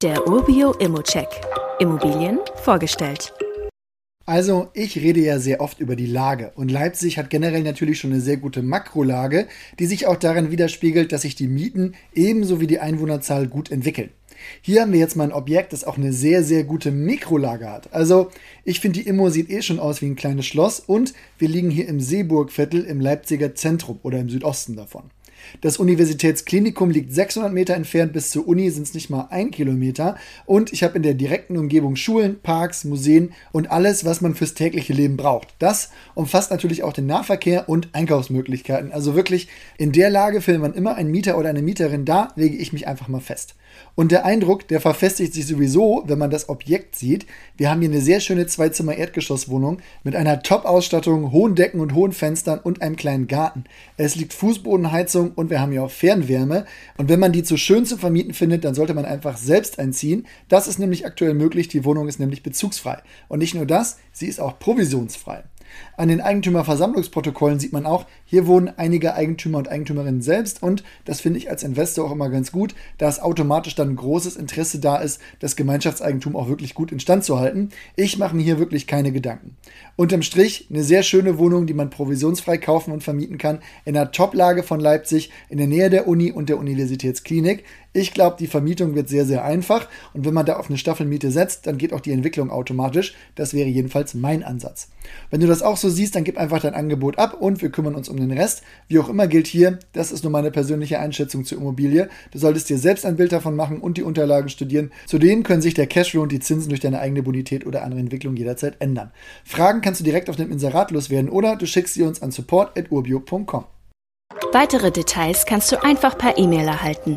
Der Urbio Immocheck. Immobilien vorgestellt. Also, ich rede ja sehr oft über die Lage und Leipzig hat generell natürlich schon eine sehr gute Makrolage, die sich auch darin widerspiegelt, dass sich die Mieten ebenso wie die Einwohnerzahl gut entwickeln. Hier haben wir jetzt mal ein Objekt, das auch eine sehr, sehr gute Mikrolage hat. Also, ich finde, die Immo sieht eh schon aus wie ein kleines Schloss und wir liegen hier im Seeburgviertel im Leipziger Zentrum oder im Südosten davon. Das Universitätsklinikum liegt 600 Meter entfernt, bis zur Uni sind es nicht mal ein Kilometer. Und ich habe in der direkten Umgebung Schulen, Parks, Museen und alles, was man fürs tägliche Leben braucht. Das umfasst natürlich auch den Nahverkehr und Einkaufsmöglichkeiten. Also wirklich in der Lage findet man immer einen Mieter oder eine Mieterin da, lege ich mich einfach mal fest. Und der Eindruck, der verfestigt sich sowieso, wenn man das Objekt sieht. Wir haben hier eine sehr schöne Zwei-Zimmer-Erdgeschosswohnung mit einer Top-Ausstattung, hohen Decken und hohen Fenstern und einem kleinen Garten. Es liegt Fußbodenheizung und wir haben hier auch Fernwärme. Und wenn man die zu schön zu vermieten findet, dann sollte man einfach selbst einziehen. Das ist nämlich aktuell möglich. Die Wohnung ist nämlich bezugsfrei. Und nicht nur das, sie ist auch provisionsfrei. An den Eigentümerversammlungsprotokollen sieht man auch, hier wohnen einige Eigentümer und Eigentümerinnen selbst und das finde ich als Investor auch immer ganz gut, da es automatisch dann großes Interesse da ist, das Gemeinschaftseigentum auch wirklich gut instand zu halten. Ich mache mir hier wirklich keine Gedanken. Unterm Strich eine sehr schöne Wohnung, die man provisionsfrei kaufen und vermieten kann, in einer Toplage von Leipzig, in der Nähe der Uni und der Universitätsklinik. Ich glaube, die Vermietung wird sehr, sehr einfach und wenn man da auf eine Staffelmiete setzt, dann geht auch die Entwicklung automatisch. Das wäre jedenfalls mein Ansatz. Wenn du das auch so siehst, dann gib einfach dein Angebot ab und wir kümmern uns um den Rest. Wie auch immer gilt hier, das ist nur meine persönliche Einschätzung zur Immobilie. Du solltest dir selbst ein Bild davon machen und die Unterlagen studieren. Zudem können sich der Cashflow und die Zinsen durch deine eigene Bonität oder andere Entwicklung jederzeit ändern. Fragen kannst du direkt auf dem Inserat loswerden oder du schickst sie uns an support.urbio.com. Weitere Details kannst du einfach per E-Mail erhalten.